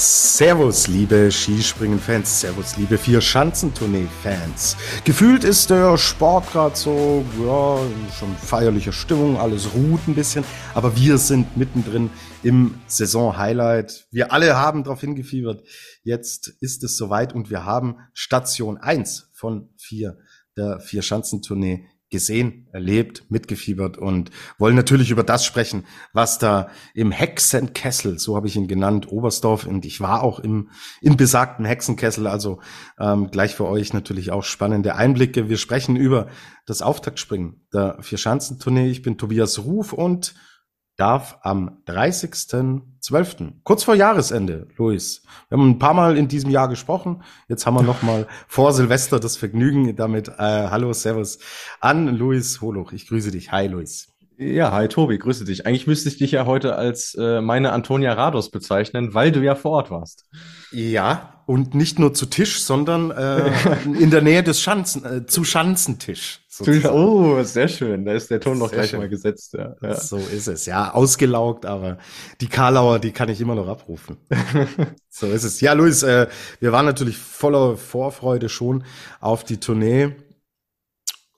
Servus, liebe Skispringen-Fans, Servus, liebe Vier-Schanzentournee-Fans. Gefühlt ist der Sport gerade so, ja, schon feierliche Stimmung, alles ruht ein bisschen, aber wir sind mittendrin im Saison-Highlight. Wir alle haben darauf hingefiebert. Jetzt ist es soweit und wir haben Station 1 von 4 der Vier-Schanzentournee gesehen, erlebt, mitgefiebert und wollen natürlich über das sprechen, was da im Hexenkessel, so habe ich ihn genannt, Oberstdorf, und ich war auch im, im besagten Hexenkessel, also ähm, gleich für euch natürlich auch spannende Einblicke. Wir sprechen über das Auftaktspringen der Vierschanzentournee. Ich bin Tobias Ruf und darf am 30.12., kurz vor Jahresende, Luis. Wir haben ein paar Mal in diesem Jahr gesprochen. Jetzt haben wir noch mal vor Silvester das Vergnügen damit. Äh, hallo, Servus an Luis Holoch. Ich grüße dich. Hi, Luis. Ja, hi Tobi, grüße dich. Eigentlich müsste ich dich ja heute als äh, meine Antonia Rados bezeichnen, weil du ja vor Ort warst. Ja, und nicht nur zu Tisch, sondern äh, in der Nähe des Schanzen, äh, zu Schanzentisch. Sozusagen. Oh, sehr schön. Da ist der Ton noch gleich schön. mal gesetzt. Ja. ja. So ist es. Ja, ausgelaugt, aber die Karlauer, die kann ich immer noch abrufen. so ist es. Ja, Luis, äh, wir waren natürlich voller Vorfreude schon auf die Tournee.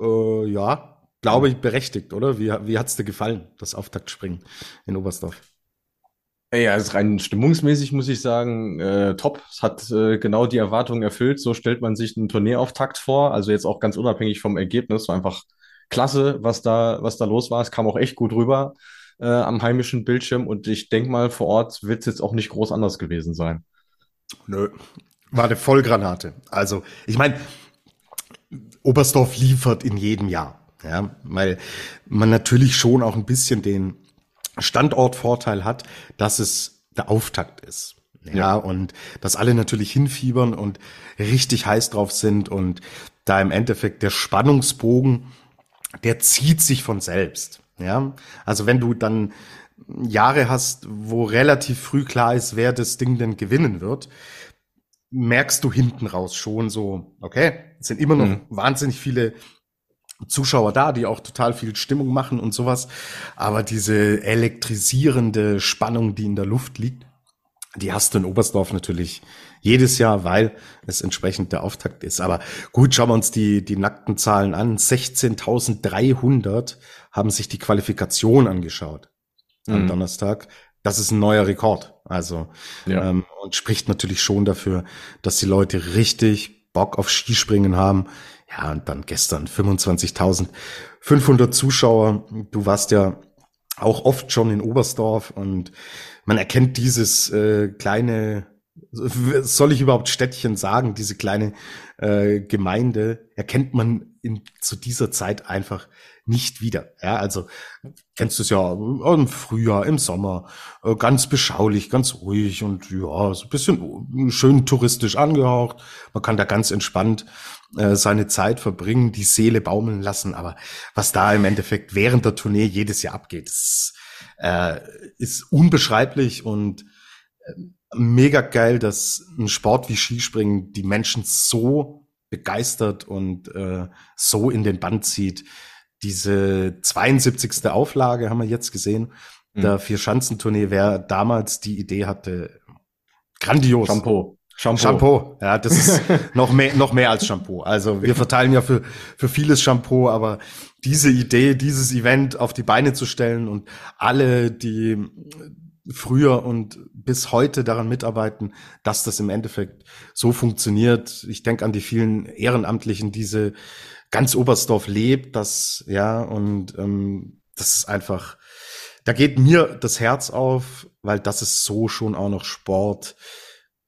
Äh, ja, glaube ich, berechtigt, oder? Wie, wie hat's dir gefallen, das Auftaktspringen in Oberstdorf? Ja, also rein stimmungsmäßig muss ich sagen, äh, top. Es hat äh, genau die Erwartungen erfüllt. So stellt man sich einen Turnierauftakt vor. Also jetzt auch ganz unabhängig vom Ergebnis. War einfach klasse, was da, was da los war. Es kam auch echt gut rüber äh, am heimischen Bildschirm. Und ich denke mal, vor Ort wird es jetzt auch nicht groß anders gewesen sein. Nö, war eine Vollgranate. Also, ich meine, Oberstdorf liefert in jedem Jahr. Ja, weil man natürlich schon auch ein bisschen den Standortvorteil hat, dass es der Auftakt ist. Ja, ja, und dass alle natürlich hinfiebern und richtig heiß drauf sind und da im Endeffekt der Spannungsbogen, der zieht sich von selbst. Ja, also wenn du dann Jahre hast, wo relativ früh klar ist, wer das Ding denn gewinnen wird, merkst du hinten raus schon so, okay, es sind immer noch mhm. wahnsinnig viele Zuschauer da, die auch total viel Stimmung machen und sowas. Aber diese elektrisierende Spannung, die in der Luft liegt, die hast du in Oberstdorf natürlich jedes Jahr, weil es entsprechend der Auftakt ist. Aber gut, schauen wir uns die, die nackten Zahlen an. 16.300 haben sich die Qualifikation angeschaut am mhm. Donnerstag. Das ist ein neuer Rekord. Also, ja. ähm, und spricht natürlich schon dafür, dass die Leute richtig Bock auf Skispringen haben. Ja, und dann gestern 25.500 Zuschauer. Du warst ja auch oft schon in Oberstdorf und man erkennt dieses äh, kleine, soll ich überhaupt Städtchen sagen, diese kleine äh, Gemeinde, erkennt man in, zu dieser Zeit einfach nicht wieder. Ja, also kennst du es ja im Frühjahr, im Sommer, äh, ganz beschaulich, ganz ruhig und ja, so ein bisschen schön touristisch angehaucht. Man kann da ganz entspannt äh, seine Zeit verbringen, die Seele baumeln lassen. Aber was da im Endeffekt während der Tournee jedes Jahr abgeht, ist, äh, ist unbeschreiblich und äh, mega geil, dass ein Sport wie Skispringen die Menschen so begeistert und äh, so in den Band zieht. Diese 72. Auflage haben wir jetzt gesehen. Mhm. Der Vier-Schanzentournee, wer damals die Idee hatte, grandios. Shampoo. Shampoo. Shampoo, ja, das ist noch mehr, noch mehr als Shampoo. Also wir verteilen ja für, für vieles Shampoo, aber diese Idee, dieses Event auf die Beine zu stellen und alle, die früher und bis heute daran mitarbeiten, dass das im Endeffekt so funktioniert. Ich denke an die vielen Ehrenamtlichen, diese ganz Oberstdorf lebt, das, ja, und ähm, das ist einfach, da geht mir das Herz auf, weil das ist so schon auch noch Sport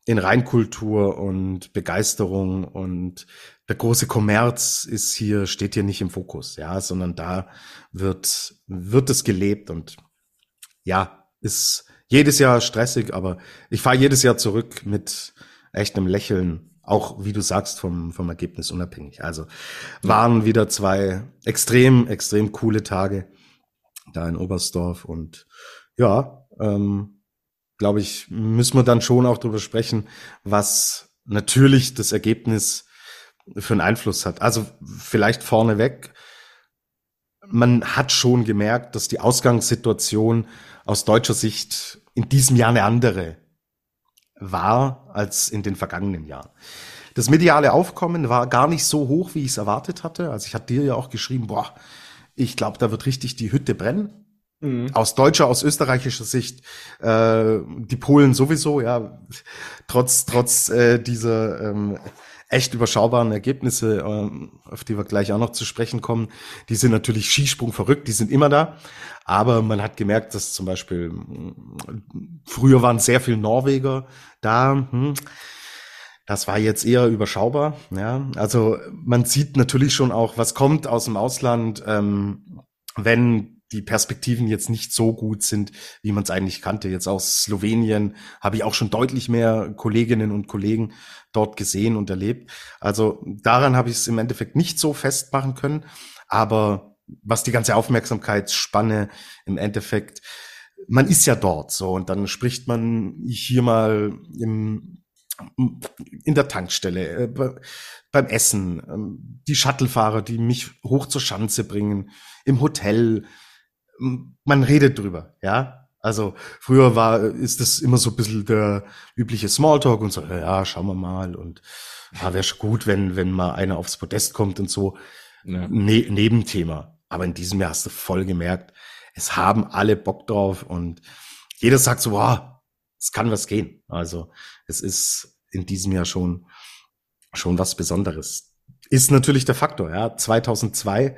in Reinkultur und Begeisterung und der große Kommerz ist hier, steht hier nicht im Fokus, ja, sondern da wird, wird es gelebt und ja, ist jedes Jahr stressig, aber ich fahre jedes Jahr zurück mit echtem Lächeln, auch wie du sagst, vom, vom Ergebnis unabhängig. Also waren wieder zwei extrem, extrem coole Tage da in Oberstdorf und ja, ähm, glaube ich, müssen wir dann schon auch drüber sprechen, was natürlich das Ergebnis für einen Einfluss hat. Also vielleicht vorneweg, man hat schon gemerkt, dass die Ausgangssituation aus deutscher Sicht in diesem Jahr eine andere war als in den vergangenen Jahren. Das mediale Aufkommen war gar nicht so hoch, wie ich es erwartet hatte. Also ich hatte dir ja auch geschrieben, boah, ich glaube, da wird richtig die Hütte brennen. Mhm. Aus deutscher, aus österreichischer Sicht, äh, die Polen sowieso, ja, trotz, trotz äh, dieser ähm, echt überschaubaren Ergebnisse, ähm, auf die wir gleich auch noch zu sprechen kommen, die sind natürlich Skisprung verrückt, die sind immer da. Aber man hat gemerkt, dass zum Beispiel früher waren sehr viele Norweger da. Hm. Das war jetzt eher überschaubar. Ja, also man sieht natürlich schon auch, was kommt aus dem Ausland, ähm, wenn die Perspektiven jetzt nicht so gut sind, wie man es eigentlich kannte. Jetzt aus Slowenien habe ich auch schon deutlich mehr Kolleginnen und Kollegen dort gesehen und erlebt. Also daran habe ich es im Endeffekt nicht so festmachen können. Aber was die ganze Aufmerksamkeitsspanne im Endeffekt, man ist ja dort so und dann spricht man hier mal im in der Tankstelle, äh, beim Essen, äh, die Shuttlefahrer, die mich hoch zur Schanze bringen, im Hotel, man redet drüber, ja. Also früher war, ist das immer so ein bisschen der übliche Smalltalk und so, ja, schauen wir mal und ja, wäre schon gut, wenn, wenn mal einer aufs Podest kommt und so. Ja. Ne Nebenthema. Aber in diesem Jahr hast du voll gemerkt, es haben alle Bock drauf und jeder sagt so, wow, es kann was gehen. Also es ist in diesem Jahr schon, schon was Besonderes. Ist natürlich der Faktor, ja. 2002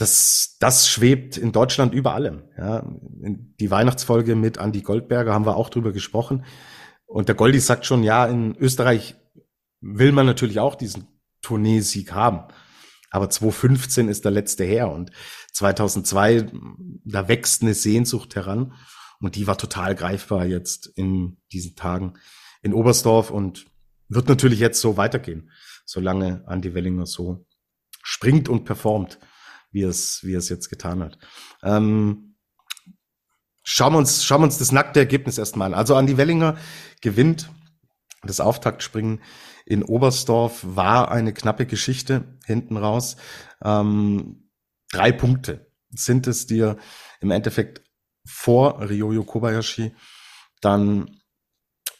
das, das schwebt in Deutschland über allem. Ja. Die Weihnachtsfolge mit Andy Goldberger haben wir auch drüber gesprochen. Und der Goldi sagt schon, ja, in Österreich will man natürlich auch diesen Tourneesieg haben. Aber 2015 ist der letzte her und 2002, da wächst eine Sehnsucht heran und die war total greifbar jetzt in diesen Tagen in Oberstdorf und wird natürlich jetzt so weitergehen, solange Andy Wellinger so springt und performt wie es, wie es jetzt getan hat. Ähm, schauen wir uns, schauen wir uns das nackte Ergebnis erstmal an. Also Andi Wellinger gewinnt das Auftaktspringen in Oberstdorf war eine knappe Geschichte hinten raus. Ähm, drei Punkte sind es dir im Endeffekt vor Ryoyo Kobayashi dann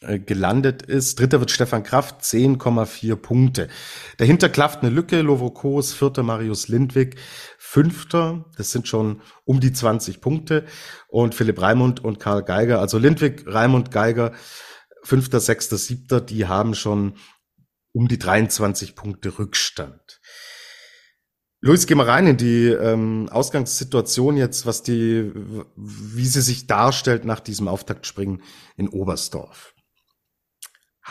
gelandet ist. Dritter wird Stefan Kraft, 10,4 Punkte. Dahinter klafft eine Lücke, Lovokos, vierter Marius Lindwig, fünfter, das sind schon um die 20 Punkte und Philipp Raimund und Karl Geiger, also Lindwig, Raimund, Geiger, fünfter, sechster, siebter, die haben schon um die 23 Punkte Rückstand. Luis, geh mal rein in die ähm, Ausgangssituation jetzt, was die, wie sie sich darstellt nach diesem Auftaktspringen in Oberstdorf.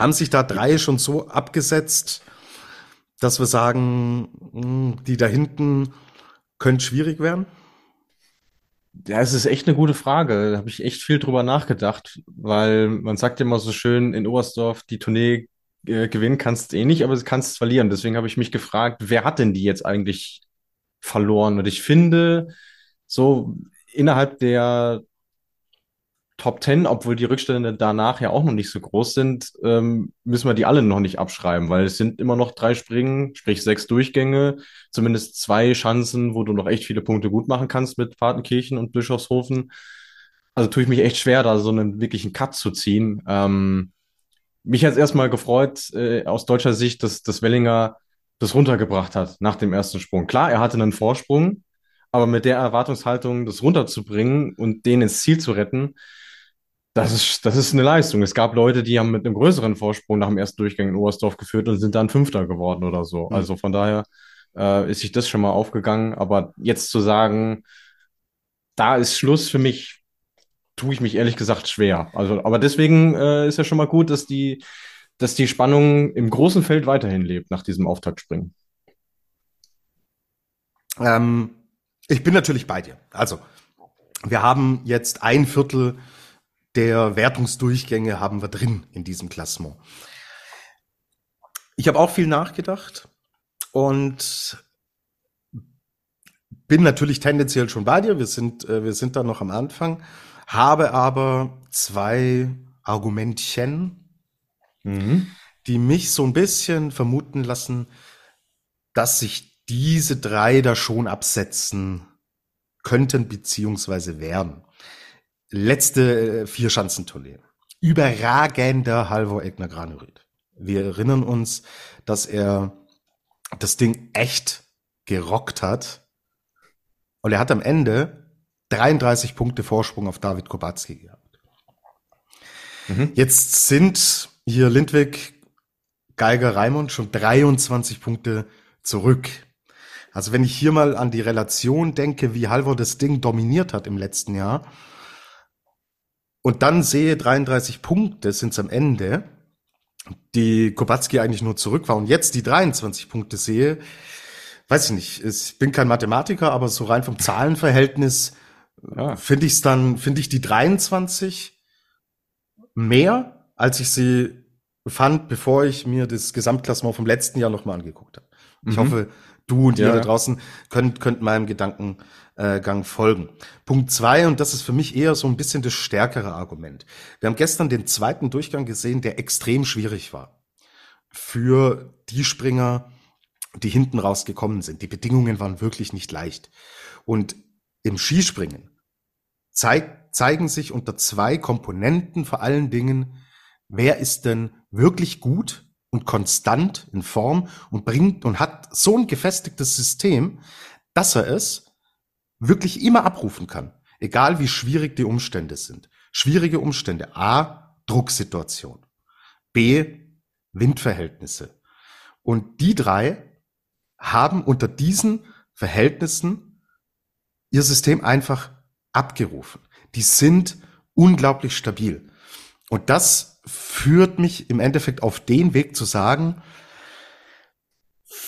Haben sich da drei schon so abgesetzt, dass wir sagen, hm, die da hinten könnte schwierig werden? Ja, es ist echt eine gute Frage. Da habe ich echt viel drüber nachgedacht, weil man sagt immer so schön in Oberstdorf, die Tournee äh, gewinnen kannst eh nicht, aber du kannst verlieren. Deswegen habe ich mich gefragt, wer hat denn die jetzt eigentlich verloren? Und ich finde, so innerhalb der Top 10, obwohl die Rückstände danach ja auch noch nicht so groß sind, ähm, müssen wir die alle noch nicht abschreiben, weil es sind immer noch drei Springen, sprich sechs Durchgänge, zumindest zwei Chancen, wo du noch echt viele Punkte gut machen kannst mit Partenkirchen und Bischofshofen. Also tue ich mich echt schwer, da so einen wirklichen Cut zu ziehen. Ähm, mich hat es erstmal gefreut, äh, aus deutscher Sicht, dass, dass Wellinger das runtergebracht hat nach dem ersten Sprung. Klar, er hatte einen Vorsprung, aber mit der Erwartungshaltung, das runterzubringen und den ins Ziel zu retten, das ist, das ist eine Leistung. Es gab Leute, die haben mit einem größeren Vorsprung nach dem ersten Durchgang in Oberstdorf geführt und sind dann Fünfter geworden oder so. Mhm. Also von daher äh, ist sich das schon mal aufgegangen. Aber jetzt zu sagen, da ist Schluss für mich, tue ich mich ehrlich gesagt schwer. Also, aber deswegen äh, ist ja schon mal gut, dass die, dass die Spannung im großen Feld weiterhin lebt nach diesem Auftaktspringen. Ähm, ich bin natürlich bei dir. Also, wir haben jetzt ein Viertel der Wertungsdurchgänge haben wir drin in diesem Klassement. Ich habe auch viel nachgedacht und bin natürlich tendenziell schon bei dir. Wir sind, äh, wir sind da noch am Anfang. habe aber zwei Argumentchen, mhm. die mich so ein bisschen vermuten lassen, dass sich diese drei da schon absetzen könnten beziehungsweise werden. Letzte äh, Vierschanzentournee. Überragender Halvor Egner Granerüt. Wir erinnern uns, dass er das Ding echt gerockt hat. Und er hat am Ende 33 Punkte Vorsprung auf David Kubacki gehabt. Mhm. Jetzt sind hier Lindwig, Geiger, Raimund schon 23 Punkte zurück. Also wenn ich hier mal an die Relation denke, wie Halvor das Ding dominiert hat im letzten Jahr und dann sehe 33 Punkte sind es am Ende, die Kubacki eigentlich nur zurück war und jetzt die 23 Punkte sehe, weiß ich nicht, ich bin kein Mathematiker, aber so rein vom Zahlenverhältnis ja. finde ich es dann, finde ich die 23 mehr, als ich sie fand, bevor ich mir das Gesamtklassement vom letzten Jahr nochmal angeguckt habe. Ich mhm. hoffe, du und ja. ihr da draußen könnt, könnt meinem Gedankengang folgen. Punkt zwei, und das ist für mich eher so ein bisschen das stärkere Argument. Wir haben gestern den zweiten Durchgang gesehen, der extrem schwierig war. Für die Springer, die hinten rausgekommen sind. Die Bedingungen waren wirklich nicht leicht. Und im Skispringen zeig, zeigen sich unter zwei Komponenten vor allen Dingen, wer ist denn wirklich gut und konstant in Form und bringt und hat so ein gefestigtes System, dass er es wirklich immer abrufen kann, egal wie schwierig die Umstände sind. Schwierige Umstände. A, Drucksituation. B, Windverhältnisse. Und die drei haben unter diesen Verhältnissen ihr System einfach abgerufen. Die sind unglaublich stabil. Und das führt mich im Endeffekt auf den Weg zu sagen,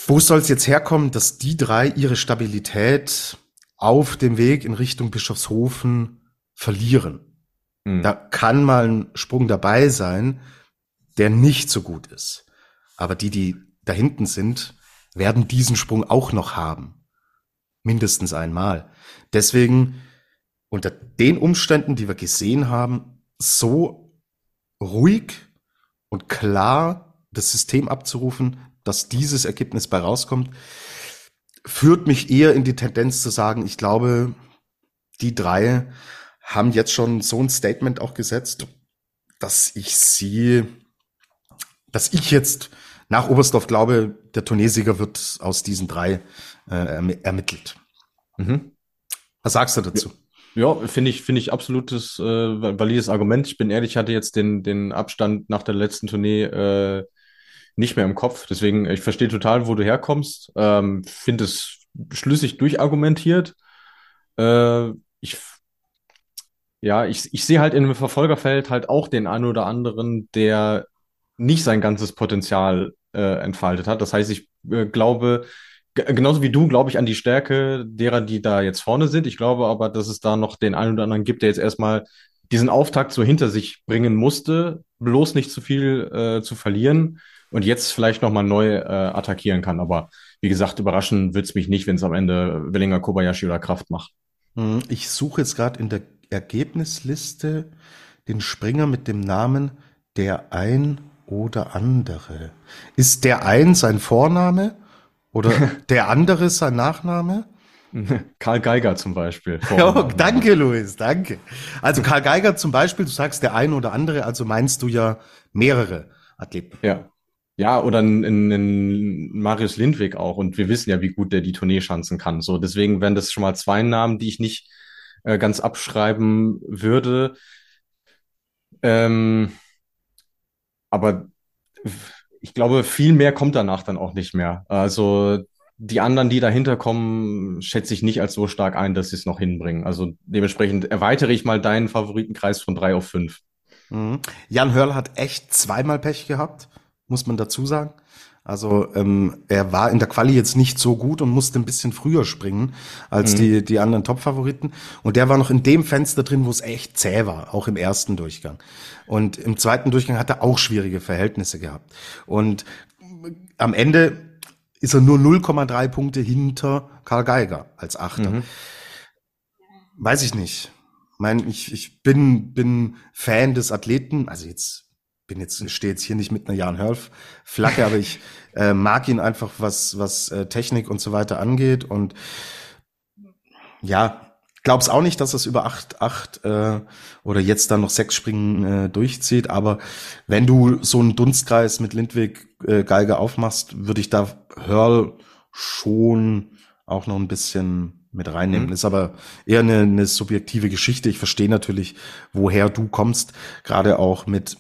wo soll es jetzt herkommen, dass die drei ihre Stabilität auf dem Weg in Richtung Bischofshofen verlieren? Mhm. Da kann mal ein Sprung dabei sein, der nicht so gut ist. Aber die, die da hinten sind, werden diesen Sprung auch noch haben. Mindestens einmal. Deswegen unter den Umständen, die wir gesehen haben, so ruhig und klar das System abzurufen, dass dieses Ergebnis bei rauskommt, führt mich eher in die Tendenz zu sagen, ich glaube, die drei haben jetzt schon so ein Statement auch gesetzt, dass ich sie, dass ich jetzt nach Oberstdorf glaube, der Turniersieger wird aus diesen drei äh, ermittelt. Mhm. Was sagst du dazu? Ja, finde ich, finde ich absolutes äh, valides Argument. Ich bin ehrlich, ich hatte jetzt den, den Abstand nach der letzten Tournee äh, nicht mehr im Kopf. Deswegen, ich verstehe total, wo du herkommst. Ähm, finde es schlüssig durchargumentiert. Äh, ich ja, ich, ich sehe halt in einem Verfolgerfeld halt auch den einen oder anderen, der nicht sein ganzes Potenzial äh, entfaltet hat. Das heißt, ich äh, glaube, genauso wie du glaube ich an die Stärke derer, die da jetzt vorne sind. Ich glaube aber, dass es da noch den einen oder anderen gibt, der jetzt erstmal diesen Auftakt so hinter sich bringen musste, bloß nicht zu viel äh, zu verlieren und jetzt vielleicht nochmal neu äh, attackieren kann. Aber wie gesagt, überraschen wird's mich nicht, wenn es am Ende Wellinger, Kobayashi oder Kraft macht. Hm, ich suche jetzt gerade in der Ergebnisliste den Springer mit dem Namen der ein oder andere. Ist der ein sein Vorname oder der andere ist sein Nachname? Karl Geiger zum Beispiel. Oh, danke, Luis, danke. Also Karl Geiger zum Beispiel, du sagst der eine oder andere, also meinst du ja mehrere Athleten. Ja. Ja, oder ein, Marius Lindwig auch. Und wir wissen ja, wie gut der die Tournee schanzen kann. So, deswegen wären das schon mal zwei Namen, die ich nicht äh, ganz abschreiben würde. Ähm, aber ich glaube, viel mehr kommt danach dann auch nicht mehr. Also die anderen, die dahinter kommen, schätze ich nicht als so stark ein, dass sie es noch hinbringen. Also dementsprechend erweitere ich mal deinen Favoritenkreis von drei auf fünf. Mhm. Jan Hörl hat echt zweimal Pech gehabt, muss man dazu sagen. Also ähm, er war in der Quali jetzt nicht so gut und musste ein bisschen früher springen als mhm. die, die anderen Top-Favoriten. Und der war noch in dem Fenster drin, wo es echt zäh war, auch im ersten Durchgang. Und im zweiten Durchgang hat er auch schwierige Verhältnisse gehabt. Und am Ende ist er nur 0,3 Punkte hinter Karl Geiger als Achter. Mhm. Weiß ich nicht. mein, ich, ich bin, bin Fan des Athleten, also jetzt bin jetzt, stehe jetzt hier nicht mit einer Jan Hörf Flagge, aber ich äh, mag ihn einfach, was, was äh, Technik und so weiter angeht. Und ja, glaub's auch nicht, dass es über acht, acht äh, oder jetzt dann noch sechs Springen äh, durchzieht. Aber wenn du so einen Dunstkreis mit Lindwig äh, Geiger aufmachst, würde ich da Hörl schon auch noch ein bisschen mit reinnehmen. Mhm. Ist aber eher eine, eine subjektive Geschichte. Ich verstehe natürlich, woher du kommst, gerade auch mit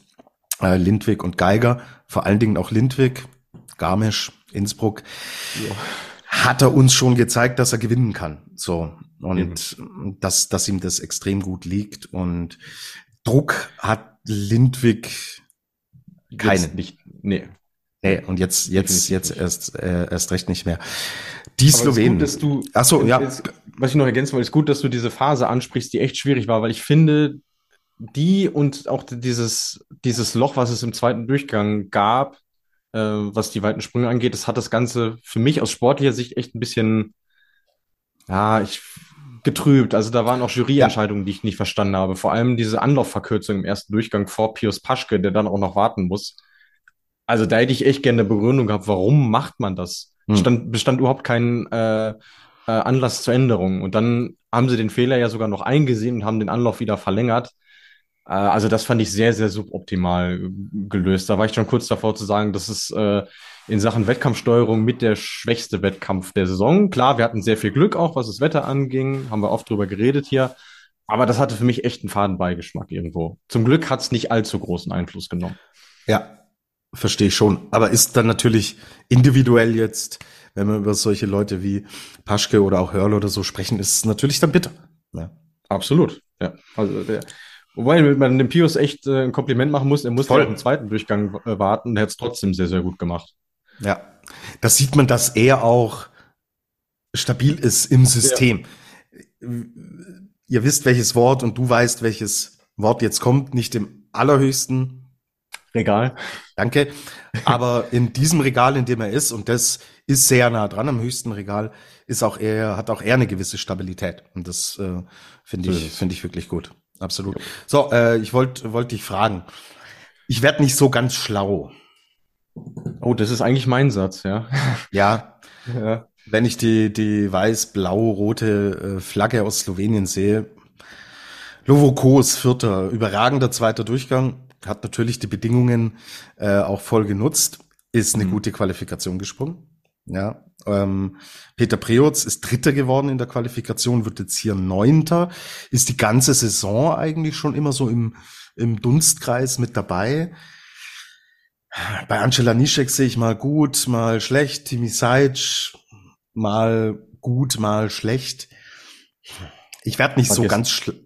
äh, Lindwig und Geiger, vor allen Dingen auch Lindwig, Garmisch, Innsbruck. Ja. Hat er uns schon gezeigt, dass er gewinnen kann. So. Und mhm. dass, dass ihm das extrem gut liegt. Und Druck hat Lindwig keinen. Jetzt nicht, nee. Nee, und jetzt, jetzt, jetzt erst, äh, erst recht nicht mehr. Die Slowenen. Gut, dass du, Ach so, ja. was ich noch ergänzen wollte, ist gut, dass du diese Phase ansprichst, die echt schwierig war, weil ich finde, die und auch dieses, dieses Loch, was es im zweiten Durchgang gab, äh, was die weiten Sprünge angeht, das hat das Ganze für mich aus sportlicher Sicht echt ein bisschen, ja, ich getrübt. Also da waren auch Juryentscheidungen, die ich nicht verstanden habe. Vor allem diese Anlaufverkürzung im ersten Durchgang vor Pius Paschke, der dann auch noch warten muss. Also da hätte ich echt gerne eine Begründung gehabt, warum macht man das? Hm. Stand, bestand überhaupt kein äh, äh, Anlass zur Änderung. Und dann haben sie den Fehler ja sogar noch eingesehen und haben den Anlauf wieder verlängert. Äh, also das fand ich sehr, sehr suboptimal gelöst. Da war ich schon kurz davor zu sagen, das ist äh, in Sachen Wettkampfsteuerung mit der schwächste Wettkampf der Saison. Klar, wir hatten sehr viel Glück auch, was das Wetter anging, haben wir oft drüber geredet hier. Aber das hatte für mich echt einen Fadenbeigeschmack irgendwo. Zum Glück hat es nicht allzu großen Einfluss genommen. Ja, verstehe ich schon. Aber ist dann natürlich individuell jetzt, wenn wir über solche Leute wie Paschke oder auch Hörl oder so sprechen, ist es natürlich dann bitter. Ja. Absolut. Ja. Also der, Wobei man dem Pius echt äh, ein Kompliment machen muss. Er musste ja im zweiten Durchgang äh, warten und er hat es trotzdem sehr, sehr gut gemacht. Ja, das sieht man, dass er auch stabil ist im System. Ja. Ihr wisst welches Wort und du weißt welches Wort jetzt kommt, nicht im allerhöchsten Regal. Danke. Aber in diesem Regal, in dem er ist, und das ist sehr nah dran am höchsten Regal, ist auch er, hat auch er eine gewisse Stabilität. Und das äh, finde ich, finde ich wirklich gut absolut. So, äh, ich wollte wollt dich fragen. Ich werde nicht so ganz schlau. Oh, das ist eigentlich mein Satz, ja. Ja. ja. Wenn ich die, die weiß-blau-rote äh, Flagge aus Slowenien sehe, Lovokos Vierter, überragender zweiter Durchgang, hat natürlich die Bedingungen äh, auch voll genutzt, ist eine mhm. gute Qualifikation gesprungen. Ja, ähm, Peter Preutz ist Dritter geworden in der Qualifikation, wird jetzt hier Neunter, ist die ganze Saison eigentlich schon immer so im, im Dunstkreis mit dabei. Bei Angela Nischek sehe ich mal gut, mal schlecht, Timi Seitsch mal gut, mal schlecht. Ich werde nicht war so ganz schlecht.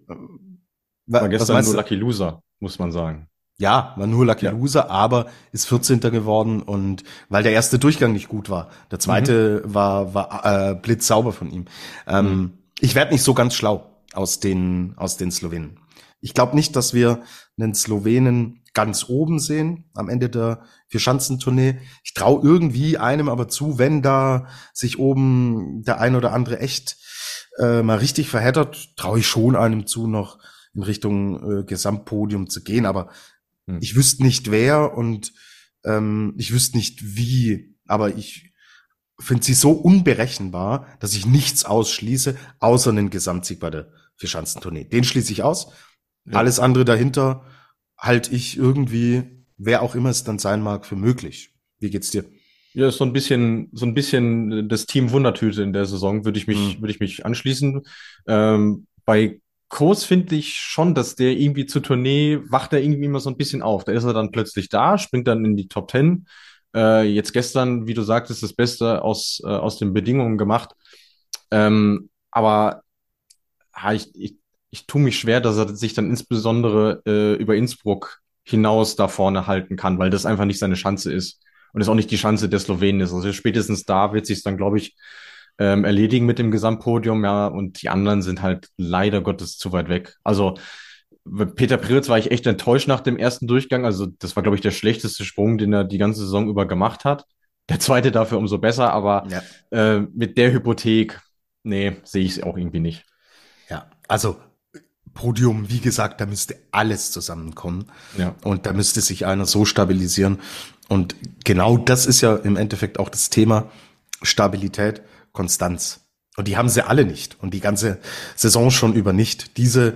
War gestern nur Lucky Loser, muss man sagen. Ja, war nur Lucky ja. Loser, aber ist 14. geworden und weil der erste Durchgang nicht gut war. Der zweite mhm. war, war äh, blitzsauber von ihm. Ähm, mhm. Ich werde nicht so ganz schlau aus den, aus den Slowenen. Ich glaube nicht, dass wir einen Slowenen ganz oben sehen am Ende der Vierschanzentournee. Ich traue irgendwie einem aber zu, wenn da sich oben der ein oder andere echt äh, mal richtig verheddert, traue ich schon einem zu, noch in Richtung äh, Gesamtpodium zu gehen. Aber hm. Ich wüsste nicht wer und ähm, ich wüsste nicht wie, aber ich finde sie so unberechenbar, dass ich nichts ausschließe, außer einen Gesamtsieg bei der Vierschanzentournee. Den schließe ich aus. Ja. Alles andere dahinter halte ich irgendwie, wer auch immer es dann sein mag, für möglich. Wie geht's dir? Ja, so ein bisschen, so ein bisschen das Team Wundertüte in der Saison würde ich mich, hm. würde ich mich anschließen. Ähm, bei Kurs finde ich schon, dass der irgendwie zur Tournee wacht er irgendwie immer so ein bisschen auf. Da ist er dann plötzlich da, springt dann in die Top Ten. Äh, jetzt gestern, wie du sagtest, das Beste aus, äh, aus den Bedingungen gemacht. Ähm, aber ja, ich, ich, ich tue mich schwer, dass er sich dann insbesondere äh, über Innsbruck hinaus da vorne halten kann, weil das einfach nicht seine Chance ist. Und ist auch nicht die Chance der Slowenen ist. Also spätestens da wird sich dann, glaube ich, ähm, erledigen mit dem Gesamtpodium, ja, und die anderen sind halt leider Gottes zu weit weg. Also Peter Priritz war ich echt enttäuscht nach dem ersten Durchgang. Also das war, glaube ich, der schlechteste Sprung, den er die ganze Saison über gemacht hat. Der zweite dafür umso besser, aber ja. äh, mit der Hypothek, nee, sehe ich es auch irgendwie nicht. Ja, also Podium, wie gesagt, da müsste alles zusammenkommen. Ja. Und da müsste sich einer so stabilisieren. Und genau das ist ja im Endeffekt auch das Thema Stabilität, Konstanz. Und die haben sie alle nicht. Und die ganze Saison schon über nicht. Diese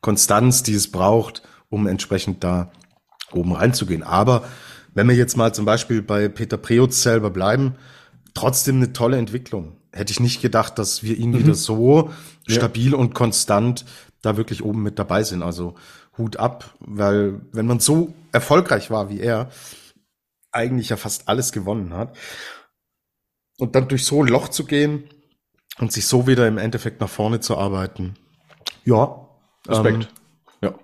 Konstanz, die es braucht, um entsprechend da oben reinzugehen. Aber wenn wir jetzt mal zum Beispiel bei Peter Preutz selber bleiben, trotzdem eine tolle Entwicklung. Hätte ich nicht gedacht, dass wir ihn mhm. wieder so ja. stabil und konstant da wirklich oben mit dabei sind. Also Hut ab, weil wenn man so erfolgreich war wie er, eigentlich ja fast alles gewonnen hat. Und dann durch so ein Loch zu gehen und sich so wieder im Endeffekt nach vorne zu arbeiten, ja. Respekt. Ähm, ja.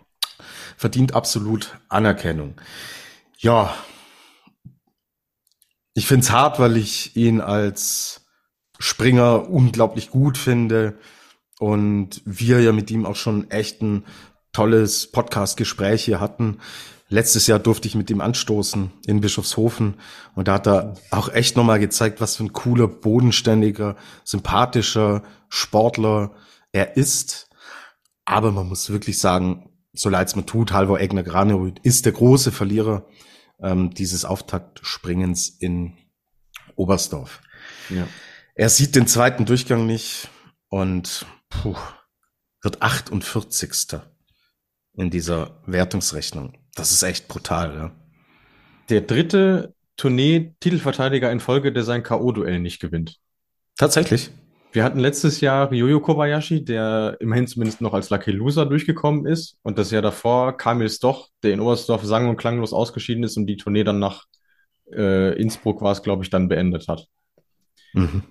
Verdient absolut Anerkennung. Ja. Ich find's hart, weil ich ihn als Springer unglaublich gut finde und wir ja mit ihm auch schon echt ein tolles Podcast-Gespräch hier hatten. Letztes Jahr durfte ich mit ihm anstoßen in Bischofshofen und da hat er auch echt nochmal gezeigt, was für ein cooler, bodenständiger, sympathischer Sportler er ist. Aber man muss wirklich sagen, so leid es mir tut, Halvor Egner Granerud ist der große Verlierer ähm, dieses Auftaktspringens in Oberstdorf. Ja. Er sieht den zweiten Durchgang nicht und puh, wird 48. in dieser Wertungsrechnung. Das ist echt brutal, ja. Der dritte Tournee-Titelverteidiger in Folge, der sein K.O.-Duell nicht gewinnt. Tatsächlich. Wir hatten letztes Jahr Ryoyo Kobayashi, der immerhin zumindest noch als Lucky Loser durchgekommen ist. Und das Jahr davor Kamil Stoch, der in Oberstdorf sang- und klanglos ausgeschieden ist und die Tournee dann nach äh, Innsbruck war es, glaube ich, dann beendet hat. Mhm.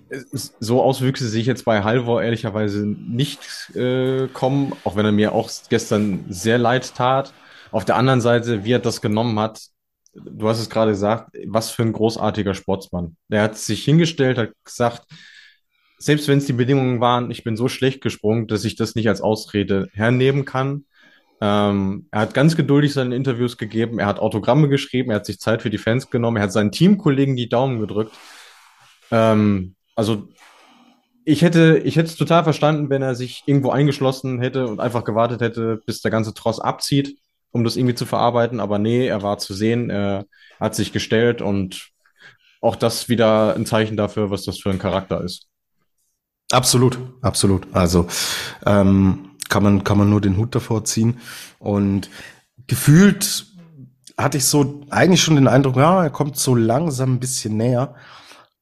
So Auswüchse sehe ich jetzt bei Halvor ehrlicherweise nicht äh, kommen, auch wenn er mir auch gestern sehr leid tat. Auf der anderen Seite, wie er das genommen hat, du hast es gerade gesagt, was für ein großartiger Sportsmann. Der hat sich hingestellt, hat gesagt, selbst wenn es die Bedingungen waren, ich bin so schlecht gesprungen, dass ich das nicht als Ausrede hernehmen kann. Ähm, er hat ganz geduldig seine Interviews gegeben, er hat Autogramme geschrieben, er hat sich Zeit für die Fans genommen, er hat seinen Teamkollegen die Daumen gedrückt. Ähm, also ich hätte, ich hätte es total verstanden, wenn er sich irgendwo eingeschlossen hätte und einfach gewartet hätte, bis der ganze Tross abzieht, um das irgendwie zu verarbeiten. Aber nee, er war zu sehen, er hat sich gestellt und auch das wieder ein Zeichen dafür, was das für ein Charakter ist. Absolut, absolut. Also ähm, kann man kann man nur den Hut davor ziehen und gefühlt hatte ich so eigentlich schon den Eindruck, ja, er kommt so langsam ein bisschen näher.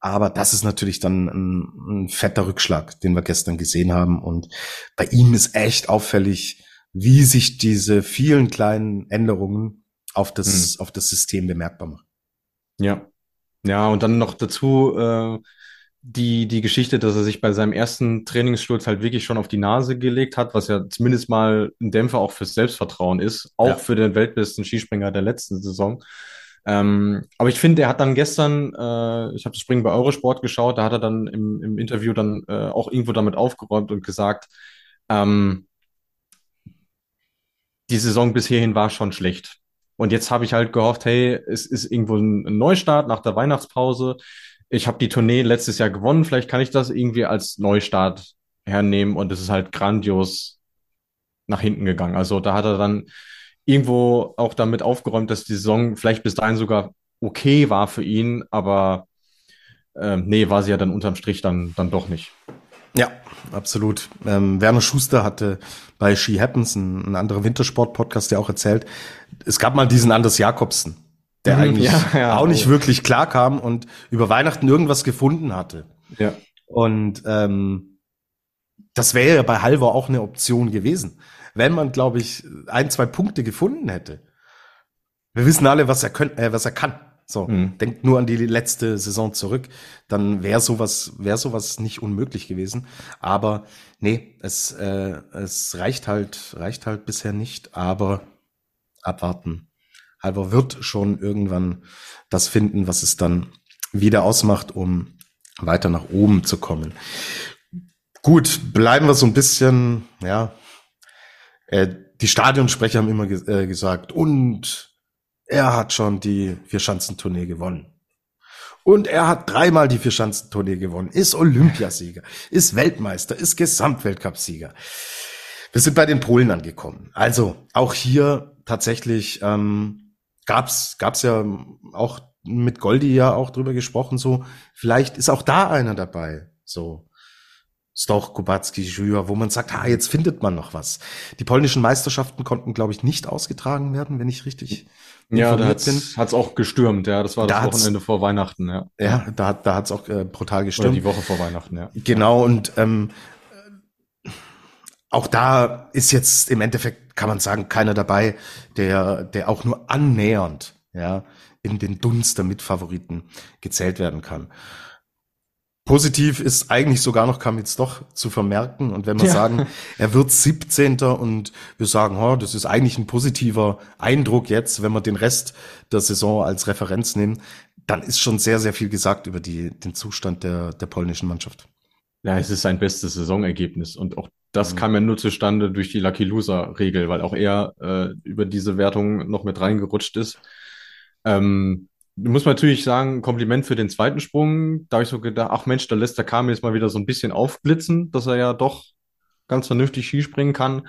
Aber das ist natürlich dann ein, ein, fetter Rückschlag, den wir gestern gesehen haben. Und bei ihm ist echt auffällig, wie sich diese vielen kleinen Änderungen auf das, hm. auf das System bemerkbar machen. Ja. Ja, und dann noch dazu äh, die, die Geschichte, dass er sich bei seinem ersten Trainingssturz halt wirklich schon auf die Nase gelegt hat, was ja zumindest mal ein Dämpfer auch fürs Selbstvertrauen ist, auch ja. für den weltbesten Skispringer der letzten Saison. Ähm, aber ich finde, er hat dann gestern, äh, ich habe das Springen bei Eurosport geschaut, da hat er dann im, im Interview dann äh, auch irgendwo damit aufgeräumt und gesagt, ähm, die Saison bis hierhin war schon schlecht. Und jetzt habe ich halt gehofft, hey, es ist irgendwo ein Neustart nach der Weihnachtspause. Ich habe die Tournee letztes Jahr gewonnen, vielleicht kann ich das irgendwie als Neustart hernehmen und es ist halt grandios nach hinten gegangen. Also da hat er dann irgendwo auch damit aufgeräumt, dass die Saison vielleicht bis dahin sogar okay war für ihn, aber äh, nee, war sie ja dann unterm Strich dann, dann doch nicht. Ja, absolut. Ähm, Werner Schuster hatte bei She Happens, ein, ein anderer Wintersport-Podcast, der auch erzählt, es gab mal diesen Anders Jakobsen, der mhm, eigentlich ja, ja, auch nicht oh. wirklich klar kam und über Weihnachten irgendwas gefunden hatte. Ja. Und ähm, das wäre ja bei Halvor auch eine Option gewesen wenn man, glaube ich, ein, zwei Punkte gefunden hätte. Wir wissen alle, was er, könnt, äh, was er kann. So, mhm. denkt nur an die letzte Saison zurück, dann wäre sowas, wäre sowas nicht unmöglich gewesen. Aber nee, es, äh, es reicht halt, reicht halt bisher nicht. Aber abwarten. Halber wird schon irgendwann das finden, was es dann wieder ausmacht, um weiter nach oben zu kommen. Gut, bleiben wir so ein bisschen, ja, äh, die Stadionsprecher haben immer ge äh, gesagt, und er hat schon die Vierschanzentournee gewonnen. Und er hat dreimal die Vierschanzentournee gewonnen, ist Olympiasieger, ist Weltmeister, ist Gesamtweltcupsieger. Wir sind bei den Polen angekommen. Also auch hier tatsächlich ähm, gab's gab's ja auch mit Goldi ja auch drüber gesprochen. So vielleicht ist auch da einer dabei. So Stoch, Kubacki, Jür, wo man sagt, ah, jetzt findet man noch was. Die polnischen Meisterschaften konnten, glaube ich, nicht ausgetragen werden, wenn ich richtig ja, da hat's, bin. hat's auch gestürmt, ja. Das war da das Wochenende vor Weihnachten, ja. Ja, da hat da hat's auch äh, brutal gestürmt. Oder die Woche vor Weihnachten, ja. Genau, und ähm, auch da ist jetzt im Endeffekt, kann man sagen, keiner dabei, der, der auch nur annähernd, ja, in den Dunst der Mitfavoriten gezählt werden kann. Positiv ist eigentlich sogar noch kam jetzt doch zu vermerken. Und wenn wir ja. sagen, er wird 17. und wir sagen, oh, das ist eigentlich ein positiver Eindruck jetzt, wenn wir den Rest der Saison als Referenz nehmen, dann ist schon sehr, sehr viel gesagt über die, den Zustand der, der polnischen Mannschaft. Ja, es ist sein bestes Saisonergebnis. Und auch das mhm. kam ja nur zustande durch die Lucky Loser-Regel, weil auch er äh, über diese Wertung noch mit reingerutscht ist. Ähm, muss man natürlich sagen, Kompliment für den zweiten Sprung. Da habe ich so gedacht, ach Mensch, da lässt der Kamil jetzt mal wieder so ein bisschen aufblitzen, dass er ja doch ganz vernünftig Skispringen kann.